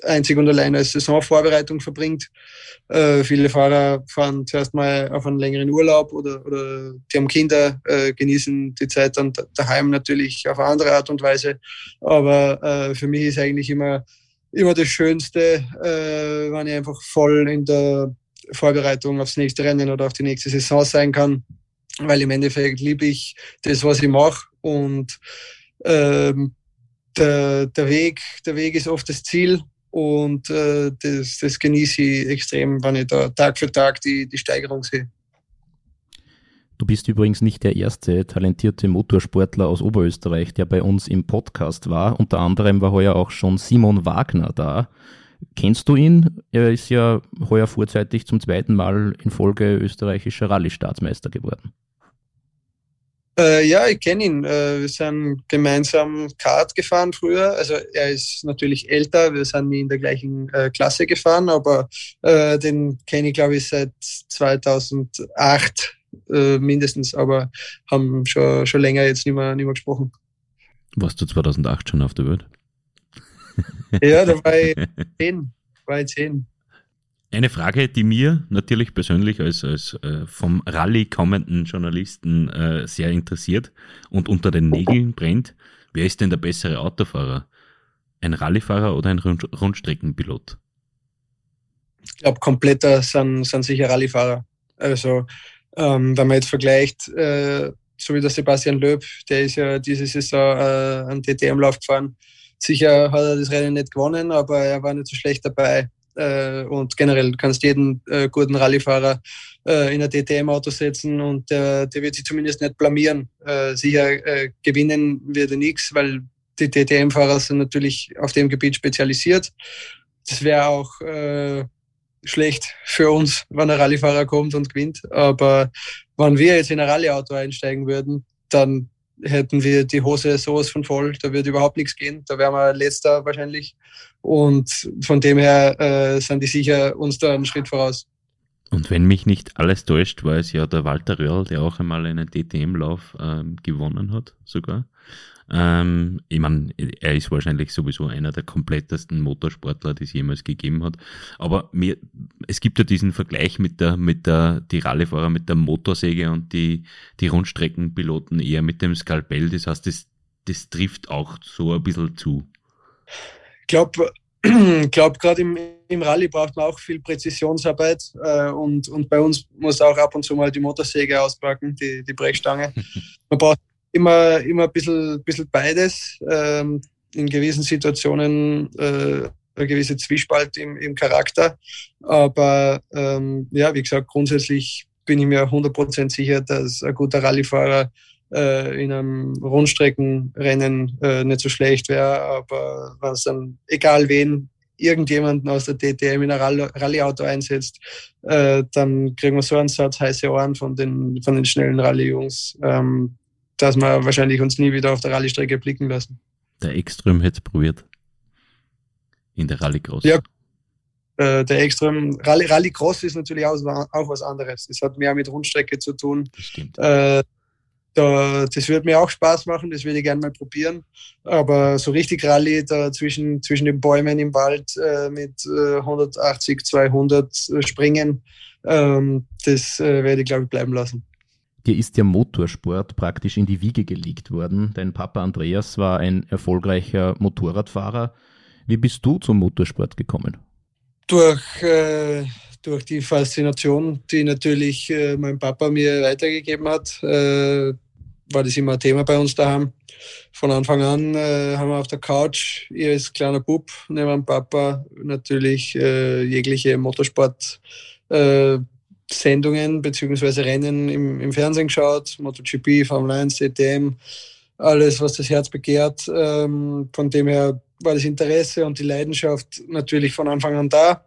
einzig und allein als Saisonvorbereitung verbringt. Äh, viele Fahrer fahren zuerst mal auf einen längeren Urlaub oder, oder die haben Kinder, äh, genießen die Zeit dann daheim natürlich auf eine andere Art und Weise. Aber äh, für mich ist eigentlich immer, immer das Schönste, äh, wenn ich einfach voll in der Vorbereitung aufs nächste Rennen oder auf die nächste Saison sein kann, weil im Endeffekt liebe ich das, was ich mache und ähm, der, der, Weg, der Weg ist oft das Ziel und äh, das, das genieße ich extrem, wenn ich da Tag für Tag die, die Steigerung sehe. Du bist übrigens nicht der erste talentierte Motorsportler aus Oberösterreich, der bei uns im Podcast war. Unter anderem war heuer auch schon Simon Wagner da. Kennst du ihn? Er ist ja heuer vorzeitig zum zweiten Mal in Folge österreichischer Rallye-Staatsmeister geworden. Äh, ja, ich kenne ihn. Äh, wir sind gemeinsam Kart gefahren früher. Also er ist natürlich älter, wir sind nie in der gleichen äh, Klasse gefahren, aber äh, den kenne ich, glaube ich, seit 2008 äh, mindestens, aber haben schon, schon länger jetzt nicht mehr, nicht mehr gesprochen. Warst du 2008 schon auf der Welt? Ja, da war ich [laughs] zehn. War ich zehn. Eine Frage, die mir natürlich persönlich als, als äh, vom Rallye kommenden Journalisten äh, sehr interessiert und unter den Nägeln brennt, wer ist denn der bessere Autofahrer? Ein Rallyefahrer oder ein Rund Rundstreckenpilot? Ich glaube, kompletter sind, sind sicher Rallyefahrer. Also, ähm, wenn man jetzt vergleicht, äh, so wie der Sebastian Löb, der ist ja diese Saison äh, einen DTM-Lauf gefahren. Sicher hat er das Rennen nicht gewonnen, aber er war nicht so schlecht dabei. Äh, und generell kannst jeden äh, guten Rallyefahrer äh, in ein DTM-Auto setzen und der, wird sich zumindest nicht blamieren. Sicher gewinnen wird er nichts, weil die DTM-Fahrer sind natürlich auf dem Gebiet spezialisiert. Das wäre auch äh, schlecht für uns, wenn ein Rallyefahrer kommt und gewinnt. Aber wenn wir jetzt in ein Rallyeauto einsteigen würden, dann hätten wir die Hose sowas von voll. Da wird überhaupt nichts gehen. Da wären wir letzter wahrscheinlich. Und von dem her äh, sind die sicher uns da einen Schritt voraus. Und wenn mich nicht alles täuscht, war es ja der Walter Röhrl, der auch einmal einen DTM-Lauf ähm, gewonnen hat, sogar. Ähm, ich meine, er ist wahrscheinlich sowieso einer der komplettesten Motorsportler, die es jemals gegeben hat. Aber mir, es gibt ja diesen Vergleich mit der, mit der, die Rallyefahrer mit der Motorsäge und die, die Rundstreckenpiloten eher mit dem Skalpell. Das heißt, das, das trifft auch so ein bisschen zu. Ich glaube, [clears throat] glaube, gerade im, im Rallye braucht man auch viel Präzisionsarbeit äh, und, und bei uns muss auch ab und zu mal die Motorsäge auspacken, die, die Brechstange. [laughs] Man braucht immer, immer ein bisschen, bisschen beides. Ähm, in gewissen Situationen äh, eine gewisse Zwiespalt im, im Charakter. Aber ähm, ja, wie gesagt, grundsätzlich bin ich mir 100% sicher, dass ein guter Rallyefahrer äh, in einem Rundstreckenrennen äh, nicht so schlecht wäre. Aber es dann, egal wen, irgendjemanden aus der DTM in ein Rallyeauto einsetzt, äh, dann kriegen wir so einen Satz heiße Ohren von den, von den schnellen Rallye-Jungs. Ähm, dass wir wahrscheinlich uns nie wieder auf der Rallye-Strecke blicken lassen. Der Extrem hätte es probiert. In der Rallycross. Ja, äh, der Extrem Rally, Rallycross ist natürlich auch, auch, was anderes. Das hat mehr mit Rundstrecke zu tun. Das stimmt. Äh, da, das wird mir auch Spaß machen, das würde ich gerne mal probieren. Aber so richtig Rallye da zwischen, zwischen den Bäumen im Wald äh, mit äh, 180, 200 springen, ähm, das äh, werde ich, glaube ich, bleiben lassen. Dir ist der Motorsport praktisch in die Wiege gelegt worden. Dein Papa Andreas war ein erfolgreicher Motorradfahrer. Wie bist du zum Motorsport gekommen? Durch, äh, durch die Faszination, die natürlich äh, mein Papa mir weitergegeben hat, äh, war das immer ein Thema bei uns daheim. Von Anfang an äh, haben wir auf der Couch, ihr als kleiner Bub, neben dem Papa natürlich äh, jegliche Motorsport äh, Sendungen bzw. Rennen im, im, Fernsehen geschaut, MotoGP, Formel 1, DTM, alles, was das Herz begehrt. Ähm, von dem her war das Interesse und die Leidenschaft natürlich von Anfang an da.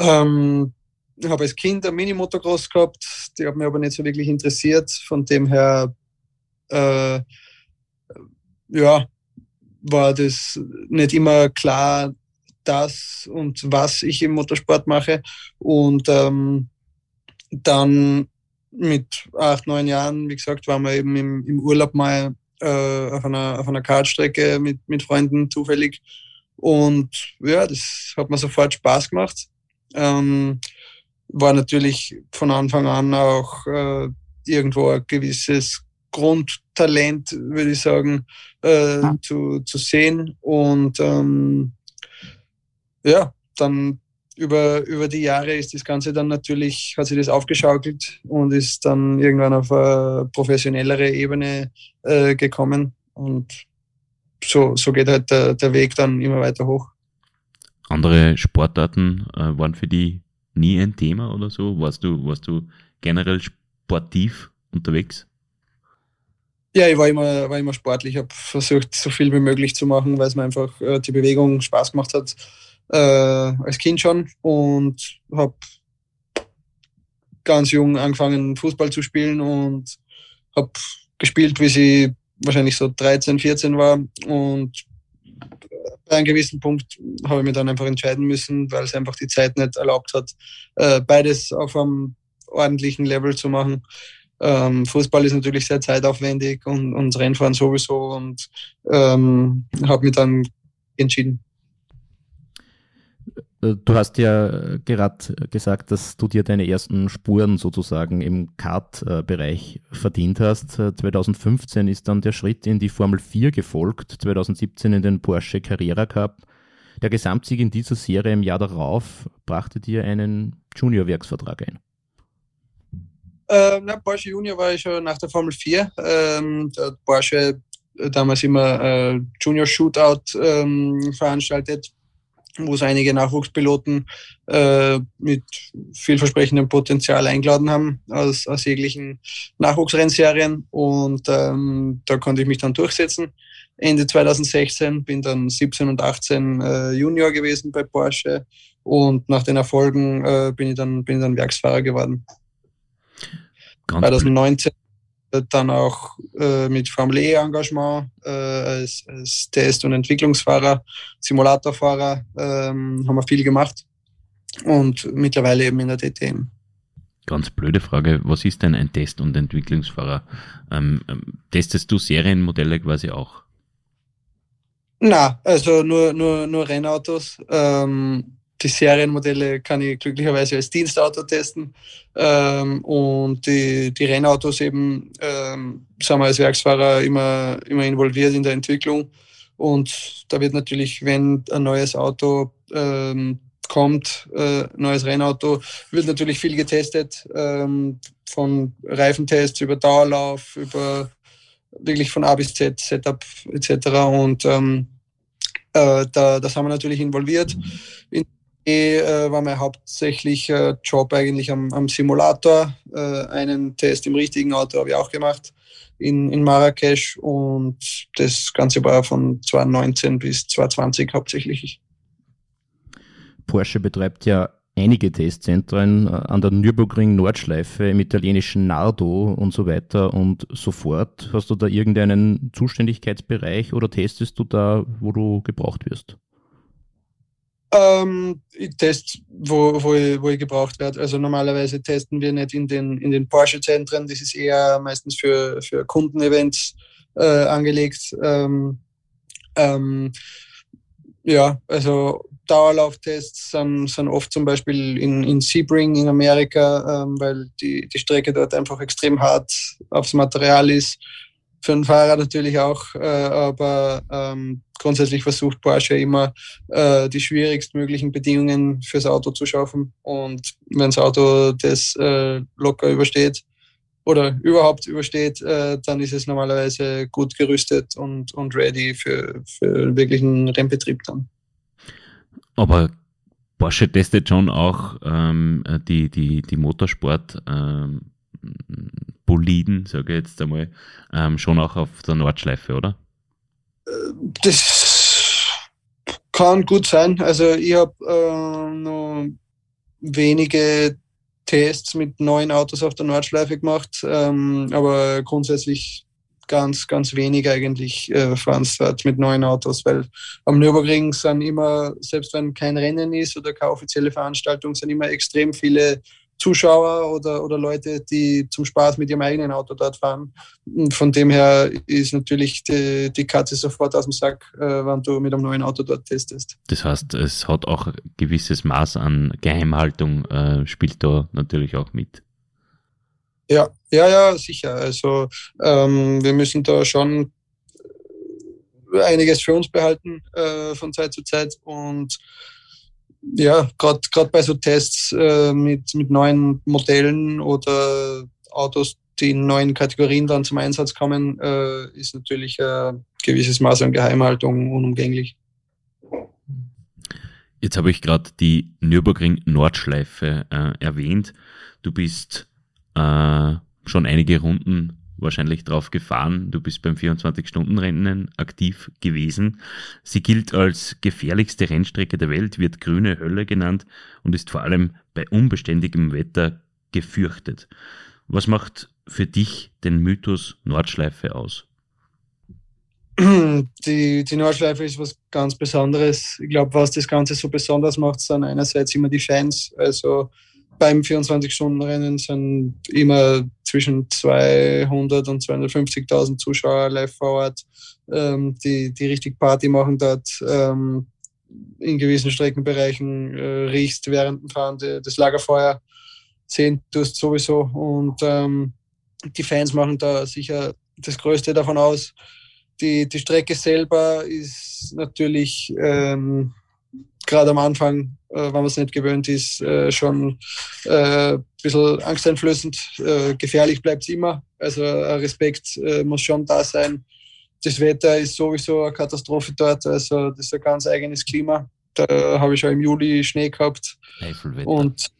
Ähm, ich habe als Kind ein Mini-Motocross gehabt, die hat mich aber nicht so wirklich interessiert. Von dem her, äh, ja, war das nicht immer klar, das und was ich im Motorsport mache. Und ähm, dann mit acht, neun Jahren, wie gesagt, waren wir eben im, im Urlaub mal äh, auf einer, auf einer Kartstrecke mit, mit Freunden zufällig. Und ja, das hat mir sofort Spaß gemacht. Ähm, war natürlich von Anfang an auch äh, irgendwo ein gewisses Grundtalent, würde ich sagen, äh, ja. zu, zu sehen. Und ähm, ja, dann über, über die Jahre ist das Ganze dann natürlich, hat sich das aufgeschaukelt und ist dann irgendwann auf eine professionellere Ebene äh, gekommen. Und so, so geht halt der, der Weg dann immer weiter hoch. Andere Sportarten äh, waren für die nie ein Thema oder so? Warst du, warst du generell sportiv unterwegs? Ja, ich war immer, war immer sportlich. Ich habe versucht, so viel wie möglich zu machen, weil es mir einfach äh, die Bewegung Spaß gemacht hat äh, als Kind schon und habe ganz jung angefangen Fußball zu spielen und habe gespielt, wie sie wahrscheinlich so 13, 14 war und bei einem gewissen Punkt habe ich mich dann einfach entscheiden müssen, weil es einfach die Zeit nicht erlaubt hat, äh, beides auf einem ordentlichen Level zu machen. Ähm, Fußball ist natürlich sehr zeitaufwendig und, und Rennfahren sowieso und ähm, habe mich dann entschieden. Äh, du hast ja gerade gesagt, dass du dir deine ersten Spuren sozusagen im Kart-Bereich verdient hast. 2015 ist dann der Schritt in die Formel 4 gefolgt, 2017 in den Porsche Carrera Cup. Der Gesamtsieg in dieser Serie im Jahr darauf brachte dir einen Junior-Werksvertrag ein. Äh, na, Porsche Junior war ich schon nach der Formel 4. Ähm, hat Porsche damals immer äh, Junior Shootout ähm, veranstaltet, wo es einige Nachwuchspiloten äh, mit vielversprechendem Potenzial eingeladen haben aus, aus jeglichen Nachwuchsrennserien. Und ähm, da konnte ich mich dann durchsetzen. Ende 2016 bin dann 17 und 18 äh, Junior gewesen bei Porsche und nach den Erfolgen äh, bin, ich dann, bin ich dann Werksfahrer geworden. Ganz 2019 dann auch äh, mit Formel E Engagement äh, als, als, Test- und Entwicklungsfahrer, Simulatorfahrer ähm, haben wir viel gemacht und mittlerweile eben in der DTM. Ganz blöde Frage, was ist denn ein Test- und Entwicklungsfahrer? Ähm, ähm, testest du Serienmodelle quasi auch? Na, also nur, nur, nur Rennautos. Ähm, die Serienmodelle kann ich glücklicherweise als Dienstauto testen. Ähm, und die, die Rennautos eben ähm, sind wir als Werksfahrer immer, immer involviert in der Entwicklung. Und da wird natürlich, wenn ein neues Auto ähm, kommt, äh, neues Rennauto, wird natürlich viel getestet, ähm, von Reifentests über Dauerlauf, über wirklich von A bis Z, Setup etc. Und ähm, äh, da, das haben wir natürlich involviert. In war mein hauptsächlicher äh, Job eigentlich am, am Simulator. Äh, einen Test im richtigen Auto habe ich auch gemacht in, in Marrakesch und das Ganze war von 2019 bis 2020 hauptsächlich. Porsche betreibt ja einige Testzentren äh, an der Nürburgring Nordschleife, im italienischen Nardo und so weiter und so fort. Hast du da irgendeinen Zuständigkeitsbereich oder testest du da, wo du gebraucht wirst? Ähm, ich teste, wo, wo, ich, wo ich gebraucht werde. Also normalerweise testen wir nicht in den, in den Porsche-Zentren. Das ist eher meistens für, für Kundenevents äh, angelegt. Ähm, ähm, ja, also Dauerlauftests sind, sind oft zum Beispiel in, in Sebring in Amerika, ähm, weil die, die Strecke dort einfach extrem hart aufs Material ist für einen Fahrer natürlich auch, äh, aber ähm, grundsätzlich versucht Porsche immer äh, die schwierigstmöglichen Bedingungen fürs Auto zu schaffen. Und wenn das Auto das äh, locker übersteht oder überhaupt übersteht, äh, dann ist es normalerweise gut gerüstet und, und ready für, für wirklichen Rennbetrieb dann. Aber Porsche testet schon auch ähm, die, die, die Motorsport. Ähm Boliden, sage ich jetzt einmal, ähm, schon auch auf der Nordschleife, oder? Das kann gut sein. Also ich habe äh, noch wenige Tests mit neuen Autos auf der Nordschleife gemacht, ähm, aber grundsätzlich ganz, ganz wenig eigentlich äh, dort mit neuen Autos, weil am Nürburgring sind immer, selbst wenn kein Rennen ist oder keine offizielle Veranstaltung, sind immer extrem viele Zuschauer oder, oder Leute, die zum Spaß mit ihrem eigenen Auto dort fahren. Und von dem her ist natürlich die, die Katze sofort aus dem Sack, äh, wenn du mit einem neuen Auto dort testest. Das heißt, es hat auch ein gewisses Maß an Geheimhaltung, äh, spielt da natürlich auch mit. Ja, ja, ja, sicher. Also ähm, wir müssen da schon einiges für uns behalten äh, von Zeit zu Zeit und ja, gerade bei so Tests äh, mit, mit neuen Modellen oder Autos, die in neuen Kategorien dann zum Einsatz kommen, äh, ist natürlich ein gewisses Maß an Geheimhaltung unumgänglich. Jetzt habe ich gerade die Nürburgring Nordschleife äh, erwähnt. Du bist äh, schon einige Runden wahrscheinlich drauf gefahren. Du bist beim 24-Stunden-Rennen aktiv gewesen. Sie gilt als gefährlichste Rennstrecke der Welt, wird grüne Hölle genannt und ist vor allem bei unbeständigem Wetter gefürchtet. Was macht für dich den Mythos Nordschleife aus? Die, die Nordschleife ist was ganz Besonderes. Ich glaube, was das Ganze so besonders macht, sind einerseits immer die Fans. Also beim 24-Stunden-Rennen sind immer zwischen 200 und 250.000 Zuschauer live vor Ort, ähm, die, die richtig Party machen dort. Ähm, in gewissen Streckenbereichen äh, riechst während dem Fahren die, das Lagerfeuer, sehen tust sowieso. Und ähm, die Fans machen da sicher das Größte davon aus. Die, die Strecke selber ist natürlich ähm, gerade am Anfang, äh, wenn man es nicht gewöhnt ist, äh, schon äh, ein bisschen angsteinflößend. Äh, gefährlich bleibt es immer. Also Respekt äh, muss schon da sein. Das Wetter ist sowieso eine Katastrophe dort. Also das ist ein ganz eigenes Klima. Da habe ich schon im Juli Schnee gehabt. Und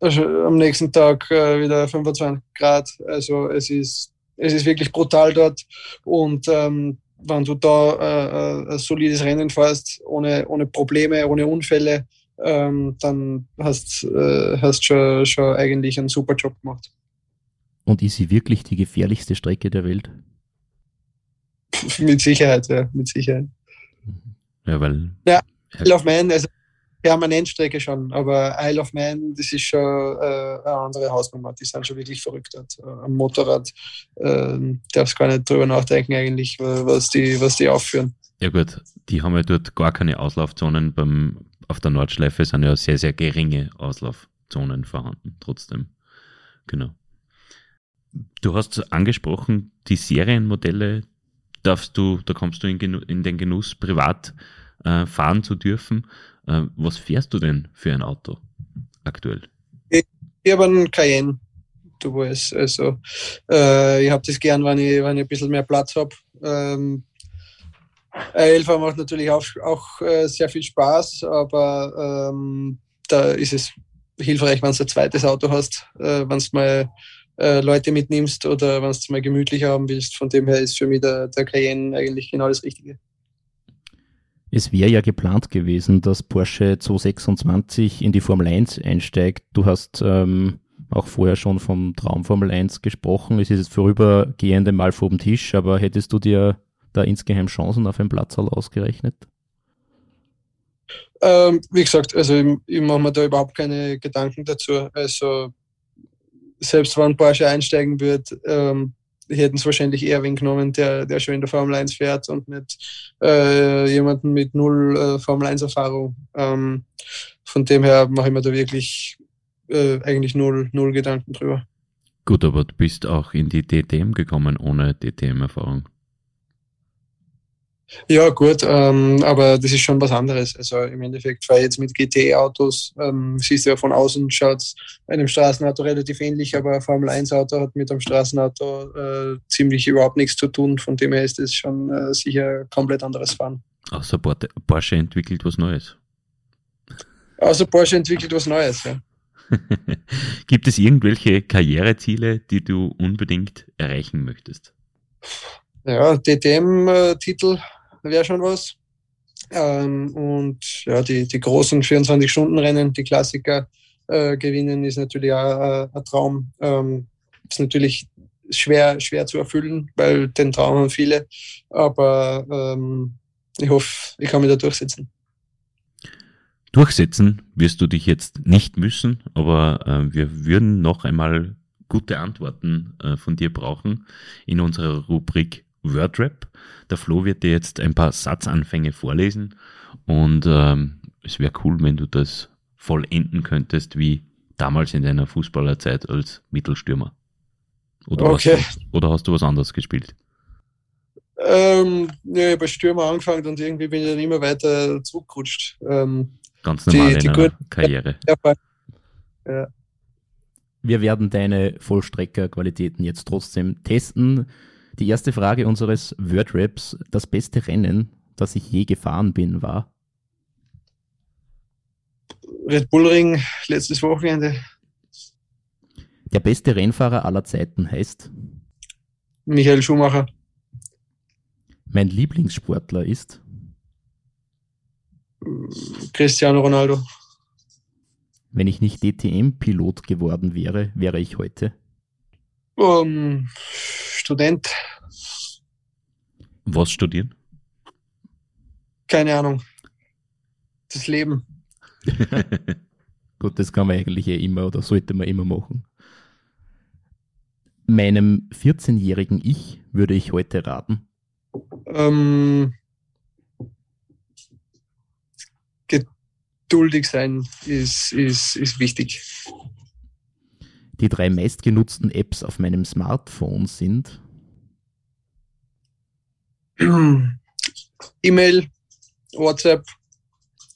also am nächsten Tag äh, wieder 25 Grad. Also es ist, es ist wirklich brutal dort. Und ähm, wenn du da äh, äh, ein solides Rennen fährst, ohne, ohne Probleme, ohne Unfälle, ähm, dann hast du äh, hast schon, schon eigentlich einen super Job gemacht. Und ist sie wirklich die gefährlichste Strecke der Welt? mit Sicherheit, ja, mit Sicherheit. Ja, weil. Ja, Isle of Man, also Permanentstrecke schon, aber Isle of Man, das ist schon äh, eine andere Hausnummer. Die sind schon wirklich verrückt dort. Äh, am Motorrad äh, darfst gar nicht drüber nachdenken, eigentlich, was die, was die aufführen. Ja, gut, die haben ja dort gar keine Auslaufzonen. Beim, auf der Nordschleife sind ja sehr, sehr geringe Auslaufzonen vorhanden, trotzdem. Genau. Du hast angesprochen, die Serienmodelle darfst du, da kommst du in, in den Genuss, privat äh, fahren zu dürfen. Äh, was fährst du denn für ein Auto aktuell? Ich, ich habe einen Cayenne, du weißt. Also, äh, ich habe das gern, wenn ich, wenn ich ein bisschen mehr Platz habe. Ähm, Elfer macht natürlich auch, auch äh, sehr viel Spaß, aber ähm, da ist es hilfreich, wenn du ein zweites Auto hast, äh, wenn du mal äh, Leute mitnimmst oder wenn du es mal gemütlich haben willst. Von dem her ist für mich der, der Cayenne eigentlich genau das Richtige. Es wäre ja geplant gewesen, dass Porsche 226 in die Formel 1 einsteigt. Du hast ähm, auch vorher schon vom Traum Formel 1 gesprochen. Es ist jetzt vorübergehend mal vor dem Tisch, aber hättest du dir da insgeheim Chancen auf ein Platzal ausgerechnet? Ähm, wie gesagt, also ich, ich mache mir da überhaupt keine Gedanken dazu. Also selbst wenn Porsche einsteigen wird, ähm, hätten es wahrscheinlich eher wen genommen, der, der schon in der Formel 1 fährt und nicht äh, jemanden mit null äh, Formel 1 Erfahrung. Ähm, von dem her mache ich mir da wirklich äh, eigentlich null, null Gedanken drüber. Gut, aber du bist auch in die DTM gekommen ohne DTM-Erfahrung. Ja, gut, ähm, aber das ist schon was anderes. Also im Endeffekt, weil jetzt mit GT-Autos, ähm, siehst du ja von außen, schaut einem Straßenauto relativ ähnlich, aber ein Formel-1-Auto hat mit einem Straßenauto äh, ziemlich überhaupt nichts zu tun. Von dem her ist es schon äh, sicher komplett anderes Fahren. Außer Porsche entwickelt was Neues. Außer Porsche entwickelt was Neues, ja. [laughs] Gibt es irgendwelche Karriereziele, die du unbedingt erreichen möchtest? Ja, DTM-Titel wäre schon was. Ähm, und ja, die, die großen 24-Stunden-Rennen, die Klassiker äh, gewinnen, ist natürlich auch äh, ein Traum. Ähm, ist natürlich schwer, schwer zu erfüllen, weil den Traum haben viele. Aber ähm, ich hoffe, ich kann mich da durchsetzen. Durchsetzen wirst du dich jetzt nicht müssen, aber äh, wir würden noch einmal gute Antworten äh, von dir brauchen in unserer Rubrik Wordrap. Der Flo wird dir jetzt ein paar Satzanfänge vorlesen und ähm, es wäre cool, wenn du das vollenden könntest, wie damals in deiner Fußballerzeit als Mittelstürmer. Oder, okay. hast, du, oder hast du was anderes gespielt? Ähm, ja, ich habe Stürmer angefangen und irgendwie bin ich dann immer weiter zurückgerutscht. Ähm, Ganz normal die, die in einer Karriere. Ja. Wir werden deine Vollstreckerqualitäten jetzt trotzdem testen. Die erste Frage unseres Wordraps, das beste Rennen, das ich je gefahren bin, war? Red Bull Ring letztes Wochenende. Der beste Rennfahrer aller Zeiten heißt? Michael Schumacher. Mein Lieblingssportler ist? Cristiano Ronaldo. Wenn ich nicht DTM-Pilot geworden wäre, wäre ich heute? Um, Student. Was studieren? Keine Ahnung. Das Leben. [laughs] Gut, das kann man eigentlich eh immer oder sollte man immer machen. Meinem 14-jährigen Ich würde ich heute raten. Ähm, geduldig sein ist, ist, ist wichtig. Die drei meistgenutzten Apps auf meinem Smartphone sind [clears throat] E-Mail, WhatsApp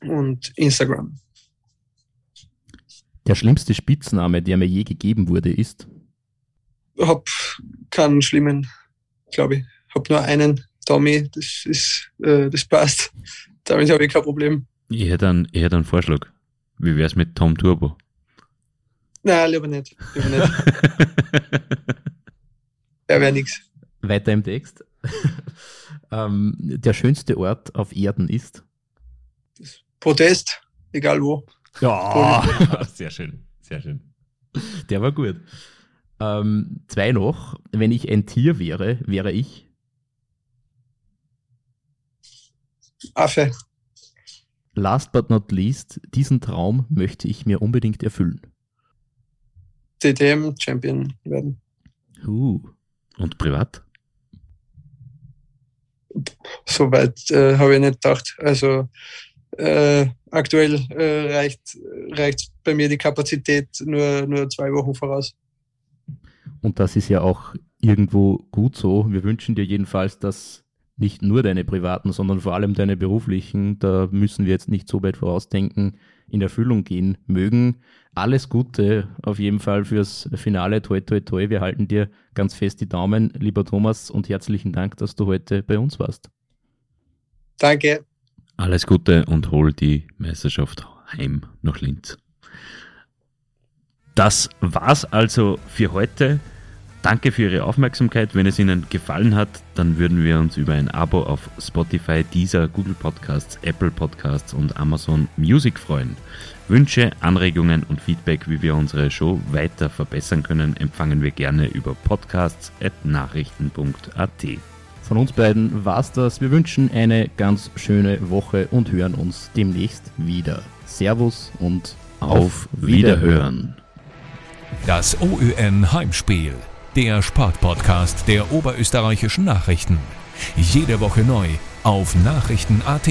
und Instagram. Der schlimmste Spitzname, der mir je gegeben wurde, ist? Ich hab keinen schlimmen, glaube ich. Ich hab nur einen, Tommy, das ist, äh, das passt. Damit habe ich kein Problem. Ich hätte einen, ich hätte einen Vorschlag. Wie wär's mit Tom Turbo? Nein, lieber nicht. Lieber nicht. Er wäre nichts. Weiter im Text. [laughs] ähm, der schönste Ort auf Erden ist? Protest, egal wo. Ja, [laughs] sehr schön, sehr schön. Der war gut. Ähm, zwei noch. Wenn ich ein Tier wäre, wäre ich? Affe. Last but not least, diesen Traum möchte ich mir unbedingt erfüllen. DTM-Champion werden. Uh. Und privat? Soweit äh, habe ich nicht gedacht. Also äh, aktuell äh, reicht, reicht bei mir die Kapazität nur, nur zwei Wochen voraus. Und das ist ja auch irgendwo gut so. Wir wünschen dir jedenfalls, dass nicht nur deine privaten, sondern vor allem deine beruflichen, da müssen wir jetzt nicht so weit vorausdenken, in Erfüllung gehen mögen. Alles Gute auf jeden Fall fürs Finale. Toi, toi, toi. Wir halten dir ganz fest die Daumen, lieber Thomas, und herzlichen Dank, dass du heute bei uns warst. Danke. Alles Gute und hol die Meisterschaft heim nach Linz. Das war's also für heute. Danke für Ihre Aufmerksamkeit. Wenn es Ihnen gefallen hat, dann würden wir uns über ein Abo auf Spotify, Deezer, Google Podcasts, Apple Podcasts und Amazon Music freuen. Wünsche, Anregungen und Feedback, wie wir unsere Show weiter verbessern können, empfangen wir gerne über podcasts.nachrichten.at. Von uns beiden war's das. Wir wünschen eine ganz schöne Woche und hören uns demnächst wieder. Servus und auf Wiederhören. Das OÜN Heimspiel, der Sportpodcast der oberösterreichischen Nachrichten. Jede Woche neu auf Nachrichten.at.